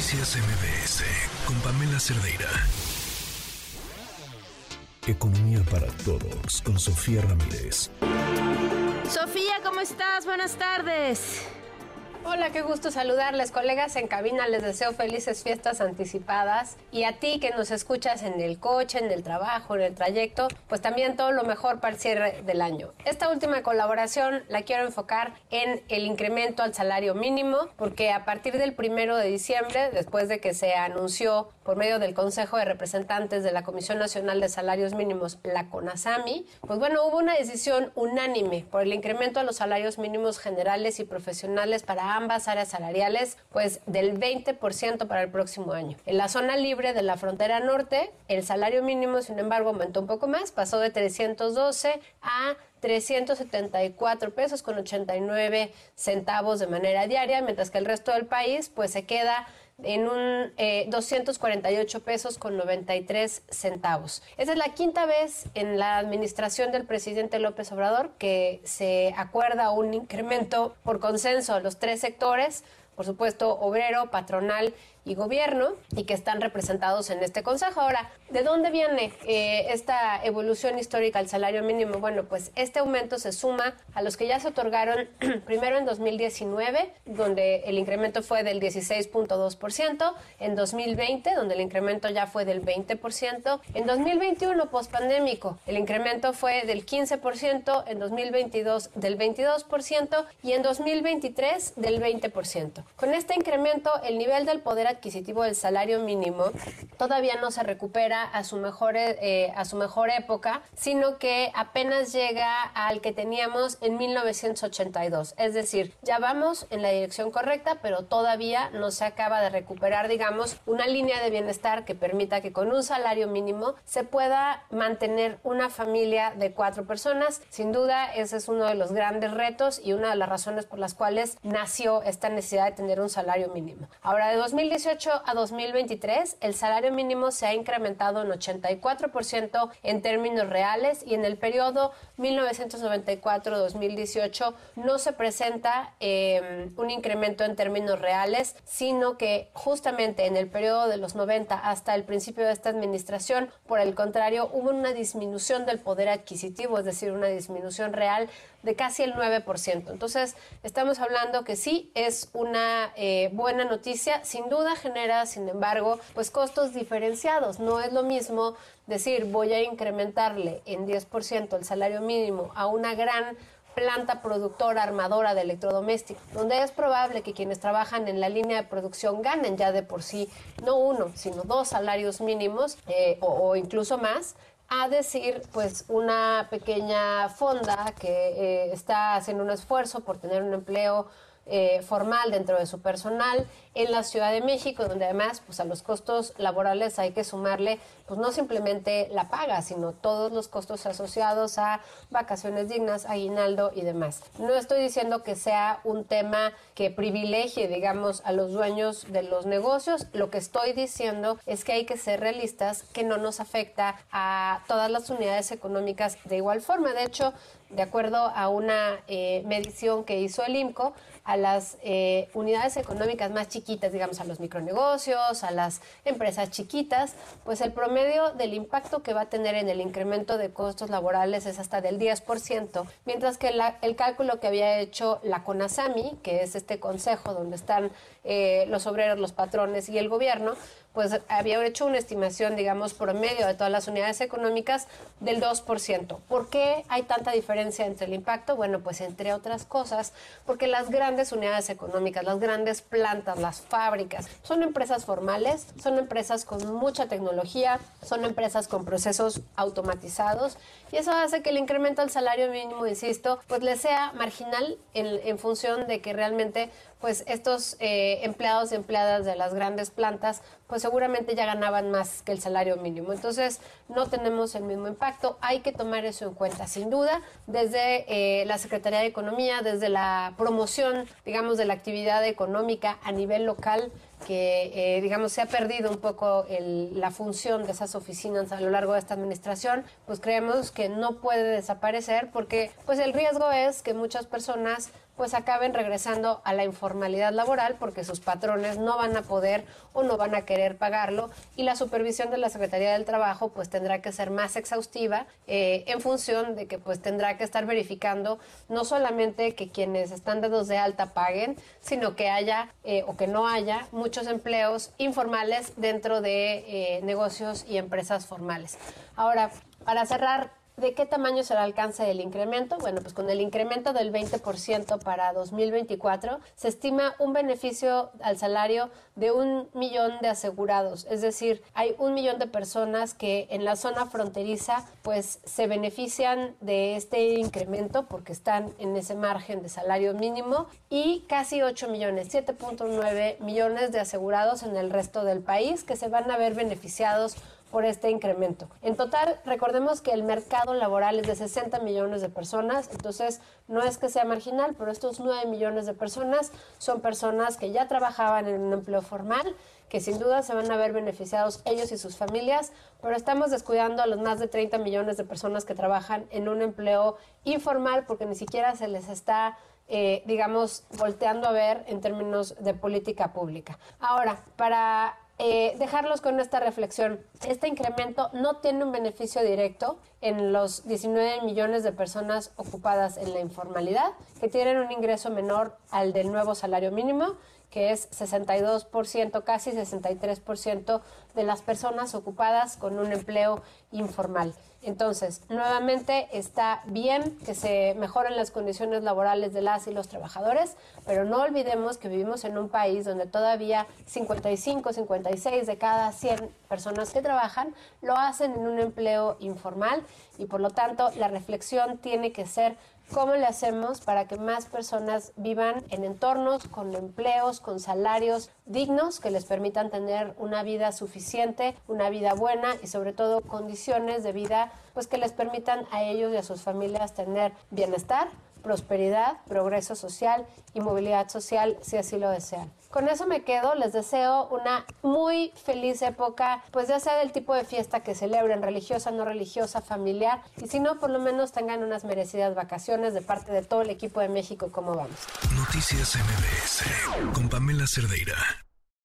Noticias MBS con Pamela Cerdeira. Economía para todos con Sofía Ramírez. Sofía, ¿cómo estás? Buenas tardes. Hola, qué gusto saludarles, colegas en cabina. Les deseo felices fiestas anticipadas. Y a ti que nos escuchas en el coche, en el trabajo, en el trayecto, pues también todo lo mejor para el cierre del año. Esta última colaboración la quiero enfocar en el incremento al salario mínimo, porque a partir del primero de diciembre, después de que se anunció por medio del Consejo de Representantes de la Comisión Nacional de Salarios Mínimos, la CONASAMI, pues bueno, hubo una decisión unánime por el incremento a los salarios mínimos generales y profesionales para ambas áreas salariales, pues del 20% para el próximo año. En la zona libre de la frontera norte, el salario mínimo, sin embargo, aumentó un poco más, pasó de 312 a 374 pesos con 89 centavos de manera diaria, mientras que el resto del país pues se queda en un 248 eh, pesos con 93 centavos. Esa es la quinta vez en la administración del presidente López Obrador que se acuerda un incremento por consenso a los tres sectores, por supuesto obrero, patronal y gobierno y que están representados en este consejo. Ahora, ¿de dónde viene eh, esta evolución histórica al salario mínimo? Bueno, pues este aumento se suma a los que ya se otorgaron primero en 2019, donde el incremento fue del 16.2%, en 2020, donde el incremento ya fue del 20%, en 2021, pospandémico, el incremento fue del 15%, en 2022 del 22% y en 2023 del 20%. Con este incremento, el nivel del poder adquisitivo del salario mínimo todavía no se recupera a su mejor, eh, a su mejor época, sino que apenas llega al que teníamos en 1982. Es decir, ya vamos en la dirección correcta, pero todavía no se acaba de recuperar, digamos, una línea de bienestar que permita que con un salario mínimo se pueda mantener una familia de cuatro personas. Sin duda, ese es uno de los grandes retos y una de las razones por las cuales nació esta necesidad de tener un salario mínimo. Ahora, de 2010 2018 a 2023, el salario mínimo se ha incrementado en 84% en términos reales y en el periodo 1994-2018 no se presenta em, un incremento en términos reales, sino que justamente en el periodo de los 90 hasta el principio de esta administración, por el contrario, hubo una disminución del poder adquisitivo, es decir, una disminución real de casi el 9%. Entonces, estamos hablando que sí es una eh, buena noticia, sin duda genera, sin embargo, pues costos diferenciados. No es lo mismo decir voy a incrementarle en 10% el salario mínimo a una gran planta productora armadora de electrodomésticos, donde es probable que quienes trabajan en la línea de producción ganen ya de por sí no uno, sino dos salarios mínimos eh, o incluso más, a decir pues una pequeña fonda que eh, está haciendo un esfuerzo por tener un empleo eh, formal dentro de su personal en la Ciudad de México, donde además pues a los costos laborales hay que sumarle pues no simplemente la paga, sino todos los costos asociados a vacaciones dignas, aguinaldo y demás. No estoy diciendo que sea un tema que privilegie, digamos, a los dueños de los negocios, lo que estoy diciendo es que hay que ser realistas, que no nos afecta a todas las unidades económicas de igual forma. De hecho, de acuerdo a una eh, medición que hizo el IMCO, a las eh, unidades económicas más chiquitas, digamos a los micronegocios, a las empresas chiquitas, pues el promedio del impacto que va a tener en el incremento de costos laborales es hasta del 10%, mientras que el cálculo que había hecho la CONASAMI, que es este consejo donde están eh, los obreros, los patrones y el gobierno, pues había hecho una estimación, digamos, por medio de todas las unidades económicas del 2%. ¿Por qué hay tanta diferencia entre el impacto? Bueno, pues entre otras cosas, porque las grandes unidades económicas, las grandes plantas, las fábricas, son empresas formales, son empresas con mucha tecnología, son empresas con procesos automatizados y eso hace que el incremento del salario mínimo, insisto, pues le sea marginal en, en función de que realmente pues estos eh, empleados y empleadas de las grandes plantas, pues seguramente ya ganaban más que el salario mínimo. Entonces, no tenemos el mismo impacto. Hay que tomar eso en cuenta, sin duda, desde eh, la Secretaría de Economía, desde la promoción, digamos, de la actividad económica a nivel local que, eh, digamos, se ha perdido un poco la función de esas oficinas a lo largo de esta administración, pues creemos que no puede desaparecer porque, pues, el riesgo es que muchas personas pues acaben regresando a la informalidad laboral porque sus patrones no van a poder o no van a pagarlo y la supervisión de la Secretaría del Trabajo pues tendrá que ser más exhaustiva eh, en función de que pues tendrá que estar verificando no solamente que quienes están dados de alta paguen, sino que haya eh, o que no haya muchos empleos informales dentro de eh, negocios y empresas formales. Ahora, para cerrar ¿De qué tamaño será el alcance del incremento? Bueno, pues con el incremento del 20% para 2024 se estima un beneficio al salario de un millón de asegurados. Es decir, hay un millón de personas que en la zona fronteriza pues se benefician de este incremento porque están en ese margen de salario mínimo y casi 8 millones, 7.9 millones de asegurados en el resto del país que se van a ver beneficiados por este incremento. En total, recordemos que el mercado laboral es de 60 millones de personas, entonces no es que sea marginal, pero estos 9 millones de personas son personas que ya trabajaban en un empleo formal, que sin duda se van a ver beneficiados ellos y sus familias, pero estamos descuidando a los más de 30 millones de personas que trabajan en un empleo informal porque ni siquiera se les está eh, digamos, volteando a ver en términos de política pública. Ahora, para eh, dejarlos con esta reflexión. Este incremento no tiene un beneficio directo en los 19 millones de personas ocupadas en la informalidad, que tienen un ingreso menor al del nuevo salario mínimo, que es 62%, casi 63% de las personas ocupadas con un empleo informal. Entonces, nuevamente está bien que se mejoren las condiciones laborales de las y los trabajadores, pero no olvidemos que vivimos en un país donde todavía 55, 56 de cada 100 personas que trabajan lo hacen en un empleo informal y por lo tanto la reflexión tiene que ser ¿Cómo le hacemos para que más personas vivan en entornos con empleos, con salarios dignos que les permitan tener una vida suficiente, una vida buena y sobre todo condiciones de vida pues que les permitan a ellos y a sus familias tener bienestar, prosperidad, progreso social y movilidad social si así lo desean. Con eso me quedo, les deseo una muy feliz época, pues ya sea del tipo de fiesta que celebren, religiosa, no religiosa, familiar, y si no, por lo menos tengan unas merecidas vacaciones de parte de todo el equipo de México, como vamos. Noticias MBS con Pamela Cerdeira.